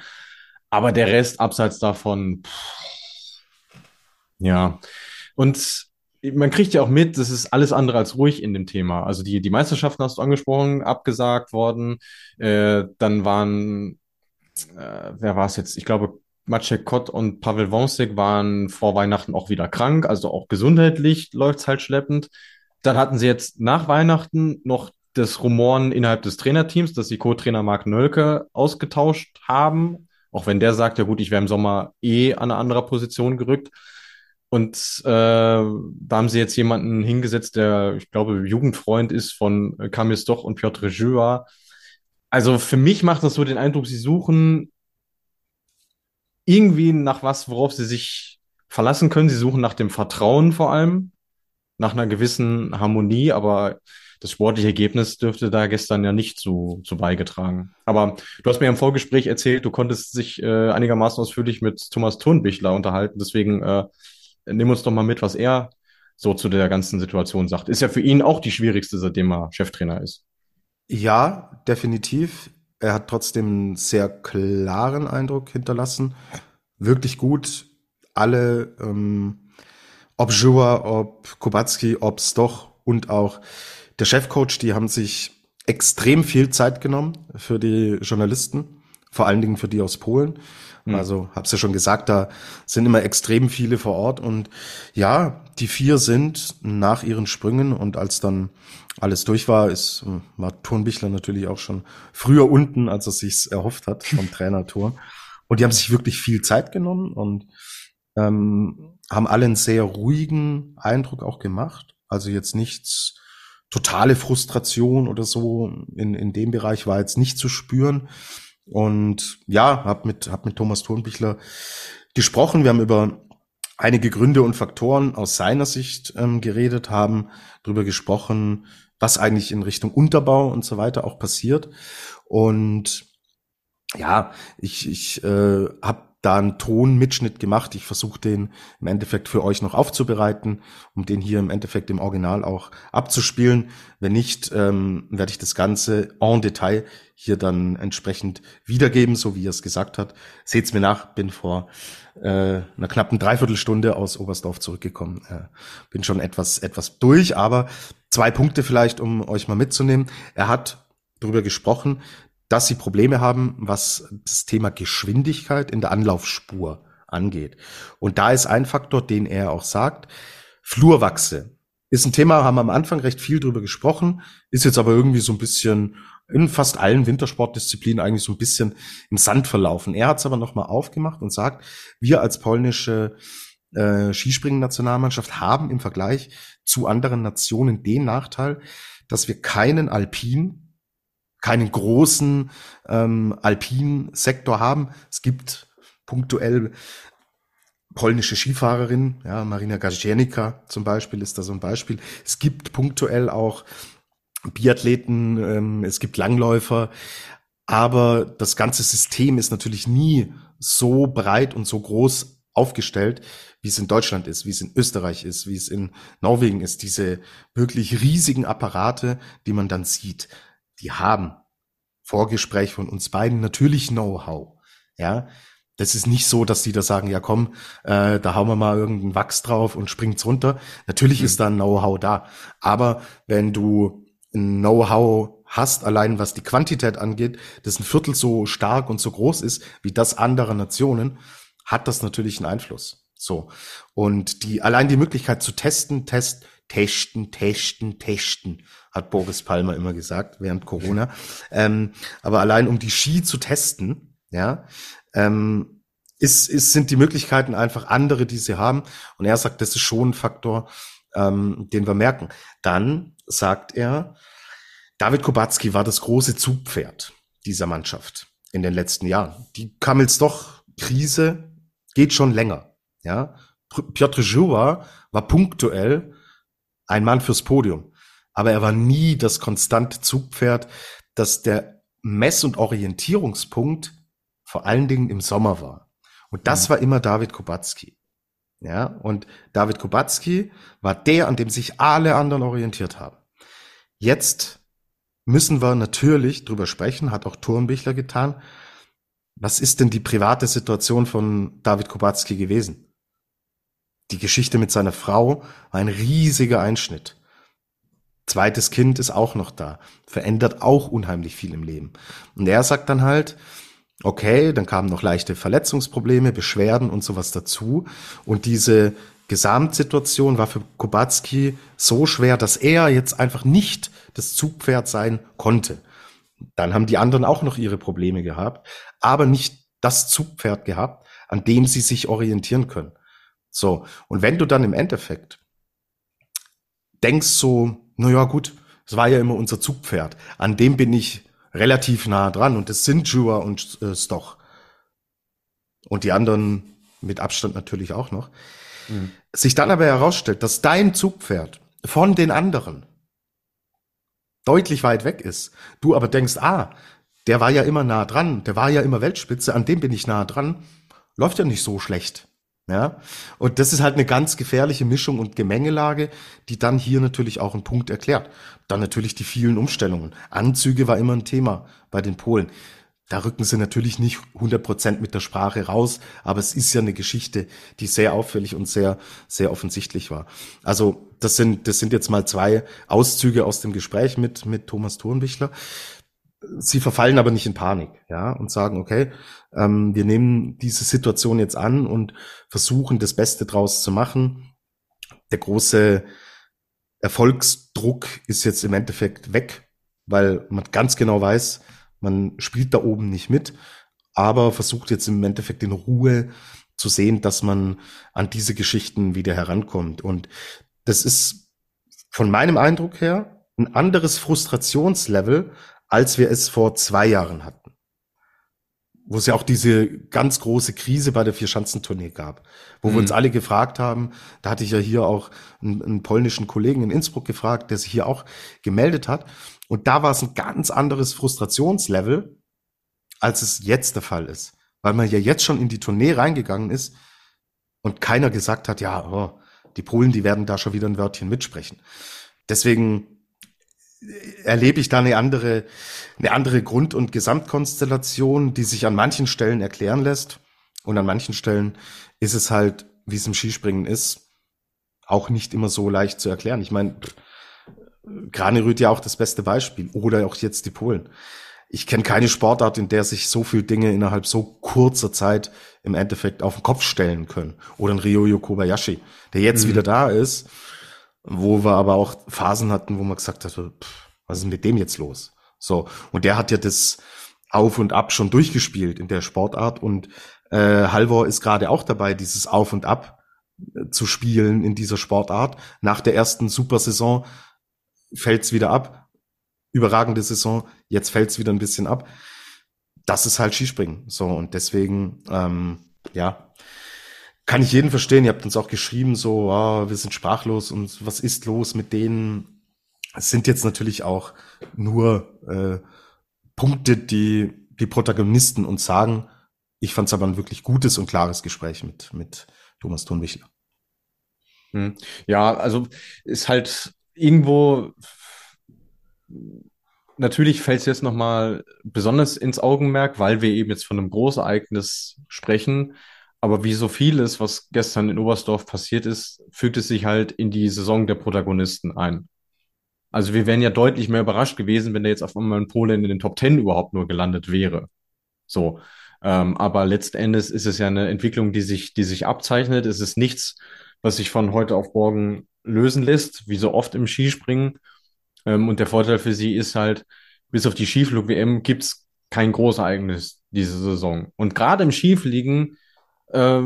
Aber der Rest, abseits davon, pff, ja. Und man kriegt ja auch mit, das ist alles andere als ruhig in dem Thema. Also die, die Meisterschaften hast du angesprochen, abgesagt worden. Äh, dann waren, äh, wer war es jetzt? Ich glaube, Maciek Kott und Pavel Wonsek waren vor Weihnachten auch wieder krank, also auch gesundheitlich läuft es halt schleppend. Dann hatten sie jetzt nach Weihnachten noch das Rumoren innerhalb des Trainerteams, dass sie Co-Trainer Marc Nölke ausgetauscht haben, auch wenn der sagt, ja gut, ich wäre im Sommer eh an eine andere Position gerückt. Und äh, da haben sie jetzt jemanden hingesetzt, der, ich glaube, Jugendfreund ist von Kamil Stoch und Piotr Jua. Also für mich macht das so den Eindruck, sie suchen irgendwie nach was, worauf sie sich verlassen können. Sie suchen nach dem Vertrauen vor allem, nach einer gewissen Harmonie, aber das sportliche Ergebnis dürfte da gestern ja nicht zu, zu beigetragen. Aber du hast mir im Vorgespräch erzählt, du konntest dich äh, einigermaßen ausführlich mit Thomas Thurnbichler unterhalten. Deswegen äh, nimm uns doch mal mit, was er so zu der ganzen Situation sagt. Ist ja für ihn auch die schwierigste, seitdem er Cheftrainer ist. Ja, definitiv. Er hat trotzdem einen sehr klaren Eindruck hinterlassen. Wirklich gut. Alle, ähm, ob Joa, ob Kubacki, ob Stoch und auch der Chefcoach, die haben sich extrem viel Zeit genommen für die Journalisten, vor allen Dingen für die aus Polen. Mhm. Also hab's ja schon gesagt, da sind immer extrem viele vor Ort und ja, die vier sind nach ihren Sprüngen und als dann alles durch war, ist, war Turnbichler natürlich auch schon früher unten, als er sich's erhofft hat vom Trainer Turn. Und die haben sich wirklich viel Zeit genommen und ähm, haben alle einen sehr ruhigen Eindruck auch gemacht. Also jetzt nichts, totale Frustration oder so in, in dem Bereich war jetzt nicht zu spüren. Und ja, hab mit, hab mit Thomas Turnbichler gesprochen. Wir haben über einige Gründe und Faktoren aus seiner Sicht ähm, geredet, haben darüber gesprochen, was eigentlich in Richtung Unterbau und so weiter auch passiert. Und ja, ich, ich äh, habe da einen Tonmitschnitt gemacht. Ich versuche den im Endeffekt für euch noch aufzubereiten, um den hier im Endeffekt im Original auch abzuspielen. Wenn nicht, ähm, werde ich das Ganze en Detail hier dann entsprechend wiedergeben, so wie er es gesagt hat. Seht's mir nach, bin vor äh, einer knappen Dreiviertelstunde aus Oberstdorf zurückgekommen. Äh, bin schon etwas, etwas durch, aber zwei Punkte vielleicht, um euch mal mitzunehmen. Er hat darüber gesprochen, dass sie Probleme haben, was das Thema Geschwindigkeit in der Anlaufspur angeht. Und da ist ein Faktor, den er auch sagt, Flurwachse. Ist ein Thema, haben wir am Anfang recht viel drüber gesprochen, ist jetzt aber irgendwie so ein bisschen in fast allen Wintersportdisziplinen eigentlich so ein bisschen im Sand verlaufen. Er hat es aber nochmal aufgemacht und sagt, wir als polnische äh, Skispringen-Nationalmannschaft haben im Vergleich zu anderen Nationen den Nachteil, dass wir keinen Alpin, keinen großen ähm, Alpin-Sektor haben. Es gibt punktuell polnische Skifahrerinnen, ja, Marina Gazienica zum Beispiel ist da so ein Beispiel. Es gibt punktuell auch Biathleten, ähm, es gibt Langläufer, aber das ganze System ist natürlich nie so breit und so groß aufgestellt, wie es in Deutschland ist, wie es in Österreich ist, wie es in Norwegen ist. Diese wirklich riesigen Apparate, die man dann sieht, die haben Vorgespräch von uns beiden natürlich Know-how. Ja, das ist nicht so, dass die da sagen, ja komm, äh, da hauen wir mal irgendeinen Wachs drauf und springt's runter. Natürlich mhm. ist da ein Know-how da. Aber wenn du ein Know-how hast, allein was die Quantität angeht, das ein Viertel so stark und so groß ist wie das anderer Nationen, hat das natürlich einen Einfluss. So. Und die, allein die Möglichkeit zu testen, test, testen, testen, testen, hat Boris Palmer immer gesagt während Corona. Ähm, aber allein um die Ski zu testen, ja, ähm, ist, ist, sind die Möglichkeiten einfach andere, die sie haben. Und er sagt, das ist schon ein Faktor, ähm, den wir merken. Dann sagt er, David Kubacki war das große Zugpferd dieser Mannschaft in den letzten Jahren. Die doch Krise geht schon länger. Ja, Piotr Joua war punktuell ein Mann fürs Podium, aber er war nie das konstante Zugpferd, dass der Mess- und Orientierungspunkt vor allen Dingen im Sommer war. Und das mhm. war immer David Kubacki. Ja, und David Kubacki war der, an dem sich alle anderen orientiert haben. Jetzt müssen wir natürlich drüber sprechen, hat auch Thurnbichler getan. Was ist denn die private Situation von David Kubacki gewesen? Die Geschichte mit seiner Frau war ein riesiger Einschnitt. Zweites Kind ist auch noch da, verändert auch unheimlich viel im Leben. Und er sagt dann halt, Okay, dann kamen noch leichte Verletzungsprobleme, Beschwerden und sowas dazu. Und diese Gesamtsituation war für Kubacki so schwer, dass er jetzt einfach nicht das Zugpferd sein konnte. Dann haben die anderen auch noch ihre Probleme gehabt, aber nicht das Zugpferd gehabt, an dem sie sich orientieren können. So. Und wenn du dann im Endeffekt denkst so, na ja, gut, es war ja immer unser Zugpferd, an dem bin ich relativ nah dran und das sind Jua und äh, Stoch. Und die anderen mit Abstand natürlich auch noch. Mhm. Sich dann aber herausstellt, dass dein Zugpferd von den anderen deutlich weit weg ist. Du aber denkst, ah, der war ja immer nah dran, der war ja immer Weltspitze, an dem bin ich nah dran, läuft ja nicht so schlecht. Ja, und das ist halt eine ganz gefährliche Mischung und Gemengelage, die dann hier natürlich auch einen Punkt erklärt. Dann natürlich die vielen Umstellungen. Anzüge war immer ein Thema bei den Polen. Da rücken sie natürlich nicht 100 Prozent mit der Sprache raus, aber es ist ja eine Geschichte, die sehr auffällig und sehr, sehr offensichtlich war. Also das sind, das sind jetzt mal zwei Auszüge aus dem Gespräch mit, mit Thomas Thurnbichler. Sie verfallen aber nicht in Panik, ja, und sagen, okay, ähm, wir nehmen diese Situation jetzt an und versuchen das Beste draus zu machen. Der große Erfolgsdruck ist jetzt im Endeffekt weg, weil man ganz genau weiß, man spielt da oben nicht mit, aber versucht jetzt im Endeffekt in Ruhe zu sehen, dass man an diese Geschichten wieder herankommt. Und das ist von meinem Eindruck her ein anderes Frustrationslevel, als wir es vor zwei Jahren hatten. Wo es ja auch diese ganz große Krise bei der Vierschanzentournee gab, wo mhm. wir uns alle gefragt haben, da hatte ich ja hier auch einen, einen, polnischen Kollegen in Innsbruck gefragt, der sich hier auch gemeldet hat. Und da war es ein ganz anderes Frustrationslevel, als es jetzt der Fall ist. Weil man ja jetzt schon in die Tournee reingegangen ist und keiner gesagt hat, ja, oh, die Polen, die werden da schon wieder ein Wörtchen mitsprechen. Deswegen erlebe ich da eine andere, eine andere Grund- und Gesamtkonstellation, die sich an manchen Stellen erklären lässt. Und an manchen Stellen ist es halt, wie es im Skispringen ist, auch nicht immer so leicht zu erklären. Ich meine, Granerüt ja auch das beste Beispiel. Oder auch jetzt die Polen. Ich kenne keine Sportart, in der sich so viele Dinge innerhalb so kurzer Zeit im Endeffekt auf den Kopf stellen können. Oder ein Ryoyo Kobayashi, der jetzt mhm. wieder da ist wo wir aber auch Phasen hatten, wo man gesagt hat, was ist mit dem jetzt los? So, und der hat ja das Auf und Ab schon durchgespielt in der Sportart und äh, Halvor ist gerade auch dabei, dieses Auf und Ab äh, zu spielen in dieser Sportart. Nach der ersten Supersaison fällt's wieder ab. Überragende Saison, jetzt fällt's wieder ein bisschen ab. Das ist halt Skispringen. So, und deswegen, ähm, ja, kann ich jeden verstehen. Ihr habt uns auch geschrieben, so, oh, wir sind sprachlos und was ist los mit denen? Es sind jetzt natürlich auch nur äh, Punkte, die die Protagonisten uns sagen. Ich fand es aber ein wirklich gutes und klares Gespräch mit, mit Thomas Thunwichler. Hm. Ja, also ist halt irgendwo natürlich fällt es jetzt nochmal besonders ins Augenmerk, weil wir eben jetzt von einem Großereignis sprechen. Aber wie so vieles, was gestern in Oberstdorf passiert ist, fügt es sich halt in die Saison der Protagonisten ein. Also wir wären ja deutlich mehr überrascht gewesen, wenn der jetzt auf einmal in Polen in den Top Ten überhaupt nur gelandet wäre. So. Ähm, aber letzten Endes ist es ja eine Entwicklung, die sich, die sich abzeichnet. Es ist nichts, was sich von heute auf morgen lösen lässt, wie so oft im Skispringen. Ähm, und der Vorteil für sie ist halt, bis auf die Skiflug-WM gibt's kein Großereignis diese Saison. Und gerade im Skifliegen äh,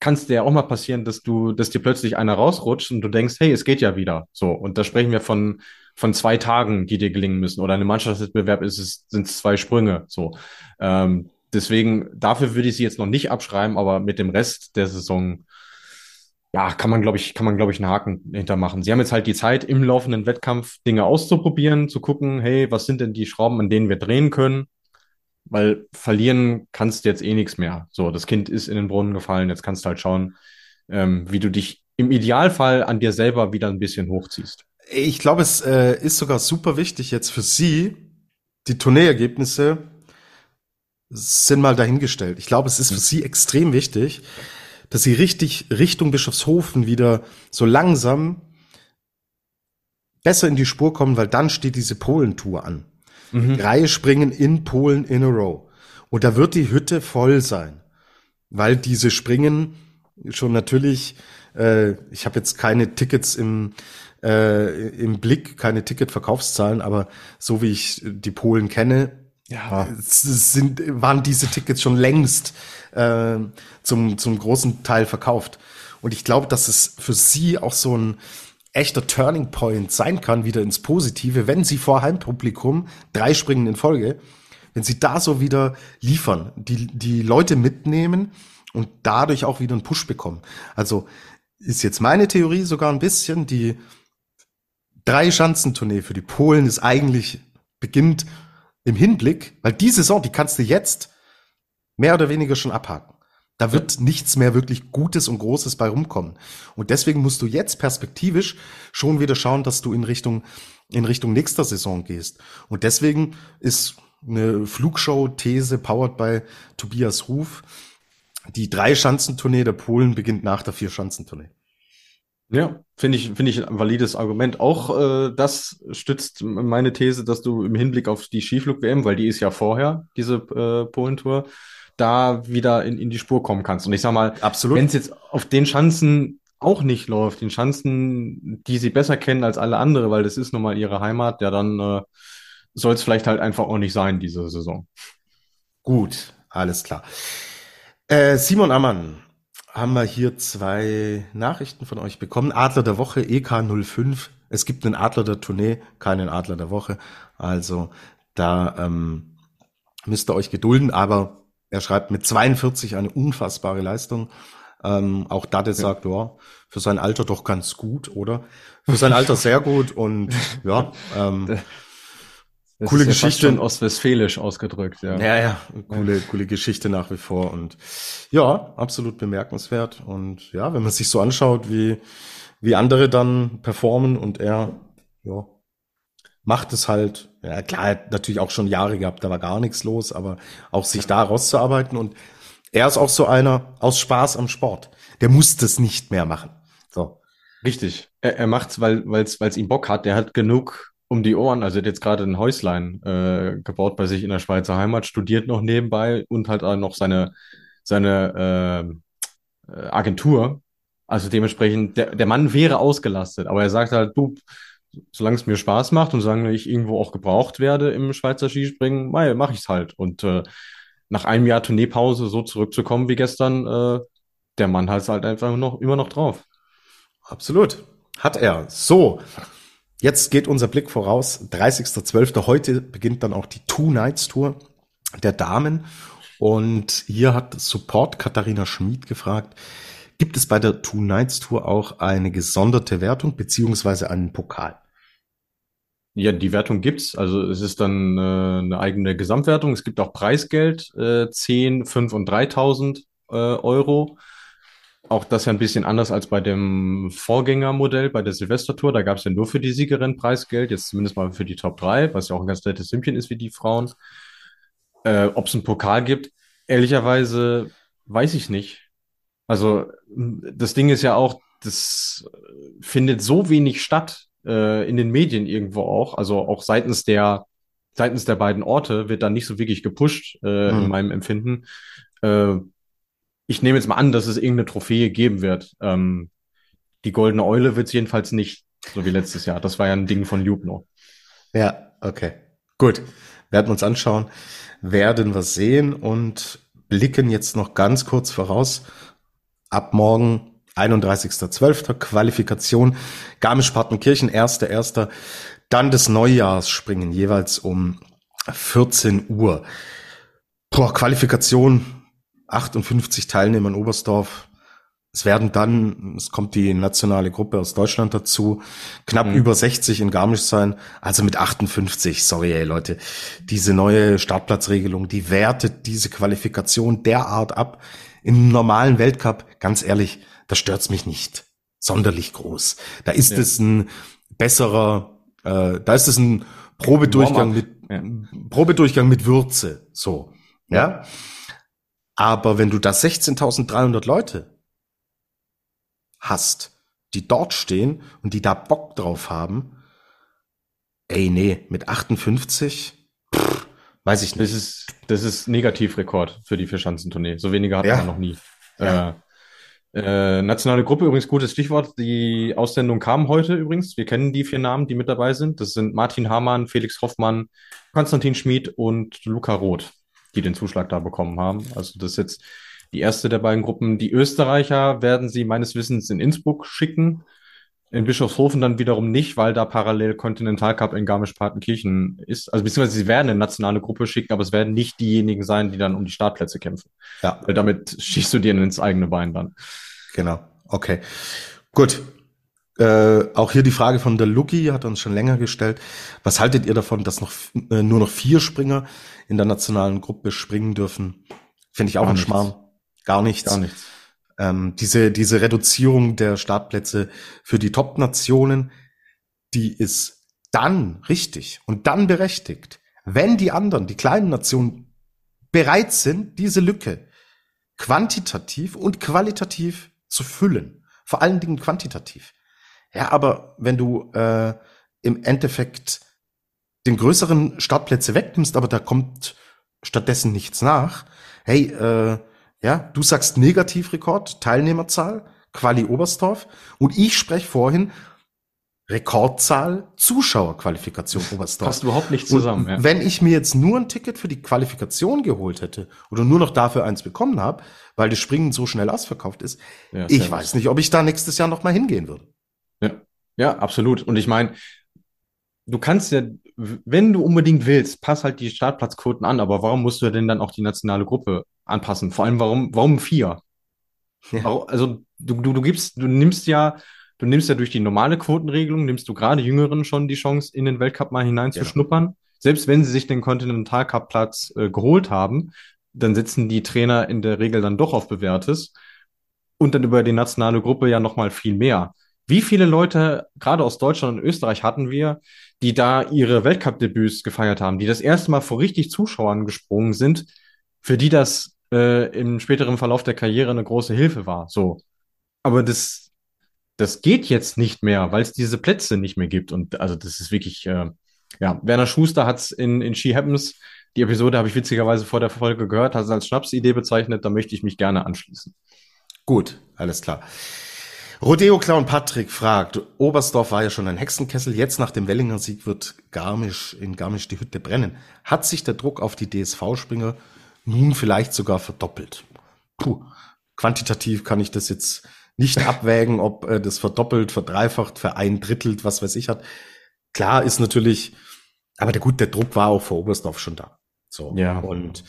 kann es dir ja auch mal passieren, dass du, dass dir plötzlich einer rausrutscht und du denkst, hey, es geht ja wieder. So. Und da sprechen wir von, von zwei Tagen, die dir gelingen müssen. Oder in einem Mannschaftswettbewerb ist es, sind es zwei Sprünge. So. Ähm, deswegen, dafür würde ich sie jetzt noch nicht abschreiben, aber mit dem Rest der Saison, ja, kann man, glaube ich, kann man, glaube ich, einen Haken hintermachen. Sie haben jetzt halt die Zeit, im laufenden Wettkampf Dinge auszuprobieren, zu gucken, hey, was sind denn die Schrauben, an denen wir drehen können? Weil verlieren kannst du jetzt eh nichts mehr. So, das Kind ist in den Brunnen gefallen, jetzt kannst du halt schauen, ähm, wie du dich im Idealfall an dir selber wieder ein bisschen hochziehst. Ich glaube, es äh, ist sogar super wichtig jetzt für Sie, die Tourneeergebnisse sind mal dahingestellt. Ich glaube, es ist für Sie extrem wichtig, dass Sie richtig Richtung Bischofshofen wieder so langsam besser in die Spur kommen, weil dann steht diese Polentour an. Mhm. Reihe springen in Polen in a row. Und da wird die Hütte voll sein, weil diese Springen schon natürlich, äh, ich habe jetzt keine Tickets im, äh, im Blick, keine Ticketverkaufszahlen, aber so wie ich die Polen kenne, ja. sind, waren diese Tickets schon längst äh, zum, zum großen Teil verkauft. Und ich glaube, dass es für sie auch so ein echter Turning Point sein kann, wieder ins Positive, wenn sie vor Heimpublikum drei Springen in Folge, wenn sie da so wieder liefern, die, die Leute mitnehmen und dadurch auch wieder einen Push bekommen. Also ist jetzt meine Theorie sogar ein bisschen, die drei Schanzentournee für die Polen ist eigentlich beginnt im Hinblick, weil die Saison, die kannst du jetzt mehr oder weniger schon abhaken. Da wird ja. nichts mehr wirklich Gutes und Großes bei rumkommen. Und deswegen musst du jetzt perspektivisch schon wieder schauen, dass du in Richtung, in Richtung nächster Saison gehst. Und deswegen ist eine Flugshow-These powered by Tobias Ruf. Die Drei-Schanzentournee der Polen beginnt nach der Vier-Schanzentournee. Ja, finde ich, finde ich ein valides Argument. Auch äh, das stützt meine These, dass du im Hinblick auf die Skiflug-WM, weil die ist ja vorher, diese äh, Polentour, da wieder in, in die Spur kommen kannst. Und ich sag mal, wenn es jetzt auf den Schanzen auch nicht läuft, den Schanzen, die sie besser kennen als alle andere, weil das ist nun mal ihre Heimat, ja, dann äh, soll es vielleicht halt einfach auch nicht sein, diese Saison. Gut, alles klar. Äh, Simon Ammann, haben wir hier zwei Nachrichten von euch bekommen. Adler der Woche, EK05. Es gibt einen Adler der Tournee, keinen Adler der Woche. Also da ähm, müsst ihr euch gedulden, aber er schreibt mit 42 eine unfassbare Leistung. Ähm, auch Dade ja. sagt, ja, für sein Alter doch ganz gut, oder? Für sein Alter sehr gut und ja, ähm, das coole ja Geschichte. Schon ostwestfälisch ausgedrückt, ja. Ja, ja, coole, coole Geschichte nach wie vor und ja, absolut bemerkenswert und ja, wenn man sich so anschaut, wie, wie andere dann performen und er, ja, macht es halt, ja klar, er hat natürlich auch schon Jahre gehabt, da war gar nichts los, aber auch sich da rauszuarbeiten und er ist auch so einer aus Spaß am Sport. Der muss das nicht mehr machen. So. Richtig. Er, er macht's, weil es weil es ihm Bock hat. Der hat genug um die Ohren. Also er hat jetzt gerade ein Häuslein äh, gebaut bei sich in der Schweizer Heimat, studiert noch nebenbei und halt auch noch seine, seine äh, äh, Agentur. Also dementsprechend, der, der Mann wäre ausgelastet, aber er sagt halt, du, solange es mir Spaß macht und solange ich irgendwo auch gebraucht werde im Schweizer Skispringen, mache ich es halt. Und äh, nach einem Jahr Tourneepause so zurückzukommen wie gestern, äh, der Mann hat es halt einfach noch, immer noch drauf. Absolut. Hat er. So. Jetzt geht unser Blick voraus. 30.12. Heute beginnt dann auch die Two Nights Tour der Damen. Und hier hat Support Katharina Schmid gefragt, gibt es bei der Two Nights Tour auch eine gesonderte Wertung beziehungsweise einen Pokal? Ja, die Wertung gibt's. Also es ist dann äh, eine eigene Gesamtwertung. Es gibt auch Preisgeld, äh, 10, 5 und 3.000 äh, Euro. auch das ja ein bisschen anders als bei dem Vorgängermodell bei der Silvestertour. Da gab es ja nur für die Siegerin Preisgeld, jetzt zumindest mal für die Top 3, was ja auch ein ganz nettes Sümmchen ist wie die Frauen. Äh, Ob es einen Pokal gibt, ehrlicherweise weiß ich nicht. Also das Ding ist ja auch, das findet so wenig statt äh, in den Medien irgendwo auch. Also auch seitens der seitens der beiden Orte wird dann nicht so wirklich gepusht äh, mhm. in meinem Empfinden. Äh, ich nehme jetzt mal an, dass es irgendeine Trophäe geben wird. Ähm, die goldene Eule wird es jedenfalls nicht, so wie letztes Jahr. Das war ja ein Ding von Jubno. Ja, okay. Gut. Werden wir uns anschauen, werden wir sehen und blicken jetzt noch ganz kurz voraus. Ab morgen 31.12. Qualifikation Garmisch-Partenkirchen, 1.1. Dann des Neujahrsspringen, jeweils um 14 Uhr. Boah, Qualifikation 58 Teilnehmer in Oberstdorf. Es werden dann, es kommt die nationale Gruppe aus Deutschland dazu, knapp mhm. über 60 in Garmisch sein, also mit 58. Sorry, ey Leute, diese neue Startplatzregelung, die wertet diese Qualifikation derart ab. Im normalen Weltcup, ganz ehrlich, da stört's mich nicht sonderlich groß. Da ist ja. es ein besserer, äh, da ist es ein Probedurchgang mit ja. Probedurchgang mit Würze, so, ja. Aber wenn du da 16.300 Leute hast, die dort stehen und die da Bock drauf haben, ey, nee, mit 58, pff, weiß ich nicht. Das ist, das ist Negativrekord für die Vierschanzentournee. So weniger hat ja. man noch nie. Ja. Äh, äh, nationale Gruppe, übrigens gutes Stichwort. Die Aussendung kam heute übrigens. Wir kennen die vier Namen, die mit dabei sind. Das sind Martin Hamann, Felix Hoffmann, Konstantin Schmid und Luca Roth die den Zuschlag da bekommen haben. Also das ist jetzt die erste der beiden Gruppen. Die Österreicher werden sie meines Wissens in Innsbruck schicken. In Bischofshofen dann wiederum nicht, weil da parallel Continental Cup in Garmisch-Partenkirchen ist. Also beziehungsweise sie werden eine nationale Gruppe schicken, aber es werden nicht diejenigen sein, die dann um die Startplätze kämpfen. Ja. Weil damit schießt du dir ins eigene Bein dann. Genau. Okay. Gut. Äh, auch hier die Frage von der Lucky hat uns schon länger gestellt. Was haltet ihr davon, dass noch äh, nur noch vier Springer in der nationalen Gruppe springen dürfen. Finde ich auch Gar ein nichts. Schmarrn. Gar nichts. Gar nichts. Ähm, diese, diese Reduzierung der Startplätze für die Top-Nationen, die ist dann richtig und dann berechtigt, wenn die anderen, die kleinen Nationen, bereit sind, diese Lücke quantitativ und qualitativ zu füllen. Vor allen Dingen quantitativ. Ja, aber wenn du äh, im Endeffekt den größeren Startplätze wegnimmst, aber da kommt stattdessen nichts nach. Hey, äh, ja, du sagst Negativrekord, Teilnehmerzahl, Quali Oberstdorf und ich spreche vorhin Rekordzahl, Zuschauerqualifikation Oberstdorf. Passt überhaupt nicht zusammen. Ja. Wenn ich mir jetzt nur ein Ticket für die Qualifikation geholt hätte oder nur noch dafür eins bekommen habe, weil das Springen so schnell ausverkauft ist, ja, ich weiß nicht, ob ich da nächstes Jahr noch mal hingehen würde. Ja, ja, absolut. Und ich meine, du kannst ja, wenn du unbedingt willst, pass halt die Startplatzquoten an, aber warum musst du denn dann auch die nationale Gruppe anpassen? Vor allem, warum, warum vier? Ja. Also, du, du, du gibst, du nimmst ja, du nimmst ja durch die normale Quotenregelung, nimmst du gerade Jüngeren schon die Chance, in den Weltcup mal hineinzuschnuppern. Ja. Selbst wenn sie sich den Continental Cup Platz äh, geholt haben, dann sitzen die Trainer in der Regel dann doch auf Bewährtes und dann über die nationale Gruppe ja nochmal viel mehr. Wie viele Leute, gerade aus Deutschland und Österreich, hatten wir, die da ihre Weltcup-Debüts gefeiert haben, die das erste Mal vor richtig Zuschauern gesprungen sind, für die das äh, im späteren Verlauf der Karriere eine große Hilfe war. So. Aber das, das geht jetzt nicht mehr, weil es diese Plätze nicht mehr gibt. Und also das ist wirklich, äh, ja, Werner Schuster hat es in, in She Happens, die Episode habe ich witzigerweise vor der Folge gehört, hat es als Schnapsidee bezeichnet, da möchte ich mich gerne anschließen. Gut, alles klar. Rodeo Clown Patrick fragt, Oberstdorf war ja schon ein Hexenkessel, jetzt nach dem Wellinger Sieg wird Garmisch, in Garmisch die Hütte brennen. Hat sich der Druck auf die DSV-Springer nun vielleicht sogar verdoppelt? Puh, quantitativ kann ich das jetzt nicht abwägen, ob äh, das verdoppelt, verdreifacht, vereindrittelt, was weiß ich hat. Klar ist natürlich, aber der gut, der Druck war auch vor Oberstdorf schon da. So. Ja. Und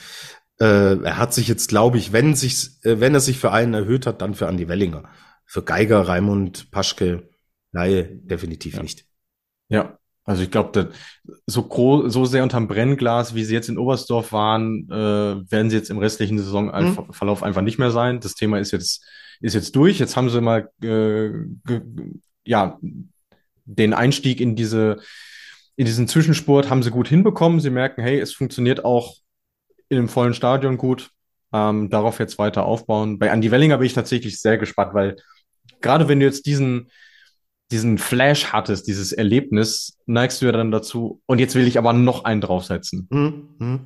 äh, er hat sich jetzt, glaube ich, wenn sich, äh, wenn er sich für einen erhöht hat, dann für Andi Wellinger für Geiger, Raimund, Paschke, Laie definitiv ja. nicht. Ja, also ich glaube, so, groß, so sehr unterm Brennglas, wie sie jetzt in Oberstdorf waren, äh, werden sie jetzt im restlichen Saisonverlauf mhm. einfach nicht mehr sein. Das Thema ist jetzt ist jetzt durch. Jetzt haben sie mal äh, ja den Einstieg in diese in diesen Zwischensport haben sie gut hinbekommen. Sie merken, hey, es funktioniert auch in einem vollen Stadion gut. Ähm, darauf jetzt weiter aufbauen. Bei Andy Wellinger bin ich tatsächlich sehr gespannt, weil gerade wenn du jetzt diesen diesen Flash hattest, dieses Erlebnis, neigst du ja dann dazu, und jetzt will ich aber noch einen draufsetzen. Mhm. mhm.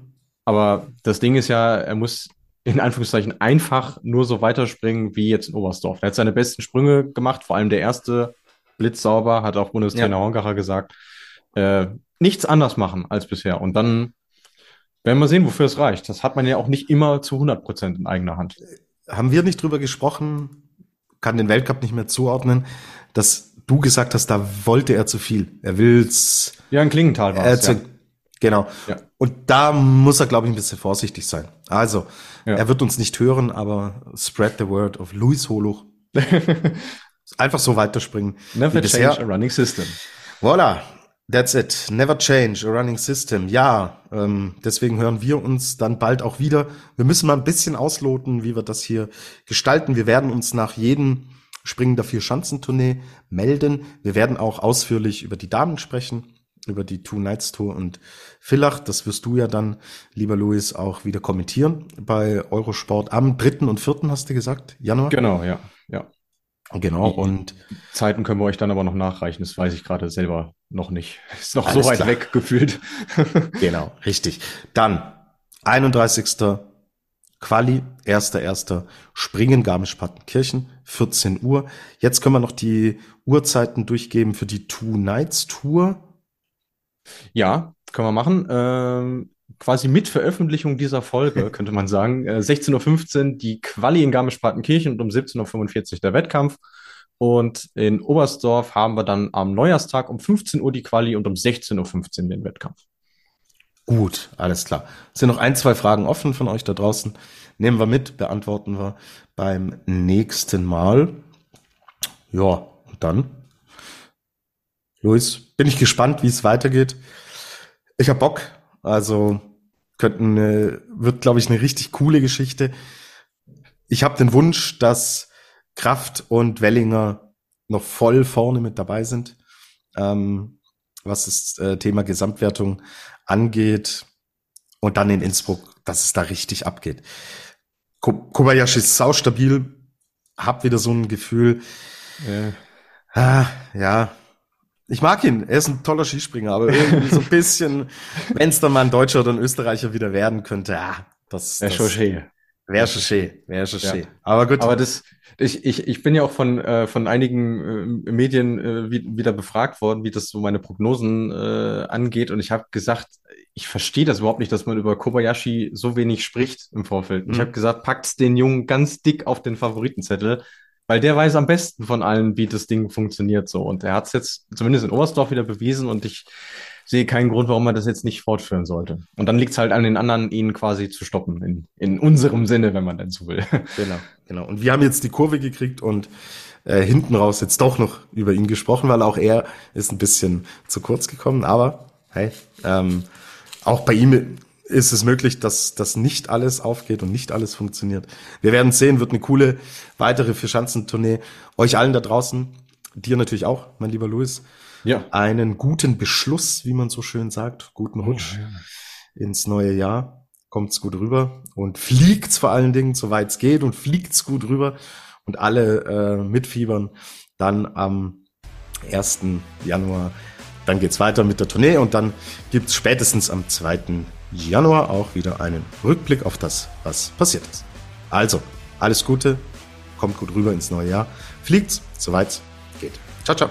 Aber das Ding ist ja, er muss in Anführungszeichen einfach nur so weiterspringen wie jetzt in Oberstdorf. Er hat seine besten Sprünge gemacht, vor allem der erste blitzsauber, hat auch Bundestrainer ja. Hongacher gesagt. Äh, nichts anders machen als bisher. Und dann werden wir sehen, wofür es reicht. Das hat man ja auch nicht immer zu 100 Prozent in eigener Hand. Haben wir nicht drüber gesprochen, kann den Weltcup nicht mehr zuordnen, dass du gesagt hast, da wollte er zu viel. Er will's. Ja, in Klingenthal war es. Ja. Genau. Ja. Und da muss er, glaube ich, ein bisschen vorsichtig sein. Also, ja. er wird uns nicht hören, aber spread the word of Luis Holuch. Einfach so weiterspringen. Never change a running system. Voilà. That's it. Never change a running system. Ja, ähm, deswegen hören wir uns dann bald auch wieder. Wir müssen mal ein bisschen ausloten, wie wir das hier gestalten. Wir werden uns nach jedem Springen der Vier-Schanzentournee melden. Wir werden auch ausführlich über die Damen sprechen, über die Two Nights Tour und Villach. Das wirst du ja dann, lieber Luis, auch wieder kommentieren bei Eurosport am dritten und vierten, hast du gesagt, Januar? Genau, ja, ja. Genau, und Zeiten können wir euch dann aber noch nachreichen. Das weiß ich gerade selber noch nicht. Ist noch so weit klar. weg gefühlt. genau, richtig. Dann 31. Quali, erster, erster, Springen, Garmisch-Partenkirchen, 14 Uhr. Jetzt können wir noch die Uhrzeiten durchgeben für die Two Nights Tour. Ja, können wir machen. Ähm, quasi mit Veröffentlichung dieser Folge, könnte man sagen. Äh, 16.15 Uhr die Quali in Garmisch-Partenkirchen und um 17.45 Uhr der Wettkampf. Und in Oberstdorf haben wir dann am Neujahrstag um 15 Uhr die Quali und um 16.15 Uhr den Wettkampf. Gut, alles klar. Es sind noch ein, zwei Fragen offen von euch da draußen. Nehmen wir mit, beantworten wir beim nächsten Mal. Ja, und dann, Luis, bin ich gespannt, wie es weitergeht. Ich hab Bock. Also könnten, äh, wird, glaube ich, eine richtig coole Geschichte. Ich habe den Wunsch, dass Kraft und Wellinger noch voll vorne mit dabei sind, ähm, was das äh, Thema Gesamtwertung angeht und dann in Innsbruck, dass es da richtig abgeht. Kobayashi ist saustabil, hab wieder so ein Gefühl, ja. Ah, ja, ich mag ihn, er ist ein toller Skispringer, aber irgendwie so ein bisschen, wenn es dann mal ein Deutscher oder ein Österreicher wieder werden könnte, ja, das, wäre schon schön. Wäre schon schön, wäre schon schön. Ja. Aber gut. Aber das, ich, ich, ich bin ja auch von, äh, von einigen äh, Medien äh, wieder befragt worden, wie das so meine Prognosen äh, angeht. Und ich habe gesagt, ich verstehe das überhaupt nicht, dass man über Kobayashi so wenig spricht im Vorfeld. Mhm. Ich habe gesagt, packt den Jungen ganz dick auf den Favoritenzettel, weil der weiß am besten von allen, wie das Ding funktioniert so. Und er hat es jetzt zumindest in Oberstdorf wieder bewiesen und ich sehe keinen Grund, warum man das jetzt nicht fortführen sollte. Und dann liegt es halt an den anderen, ihn quasi zu stoppen, in, in unserem Sinne, wenn man denn so will. Genau, genau. Und wir haben jetzt die Kurve gekriegt und äh, hinten raus jetzt doch noch über ihn gesprochen, weil auch er ist ein bisschen zu kurz gekommen. Aber hey, ähm, auch bei ihm ist es möglich, dass das nicht alles aufgeht und nicht alles funktioniert. Wir werden sehen, wird eine coole weitere Vierschanzentournee. Euch allen da draußen, dir natürlich auch, mein lieber Louis, ja. einen guten Beschluss, wie man so schön sagt, guten Rutsch oh, ja. ins neue Jahr. Kommt's gut rüber und fliegt's vor allen Dingen, soweit es geht und fliegt's gut rüber und alle äh, mitfiebern. Dann am 1. Januar, dann geht's weiter mit der Tournee und dann gibt's spätestens am 2. Januar auch wieder einen Rückblick auf das, was passiert ist. Also, alles Gute, kommt gut rüber ins neue Jahr, fliegt's, soweit geht. Ciao, ciao.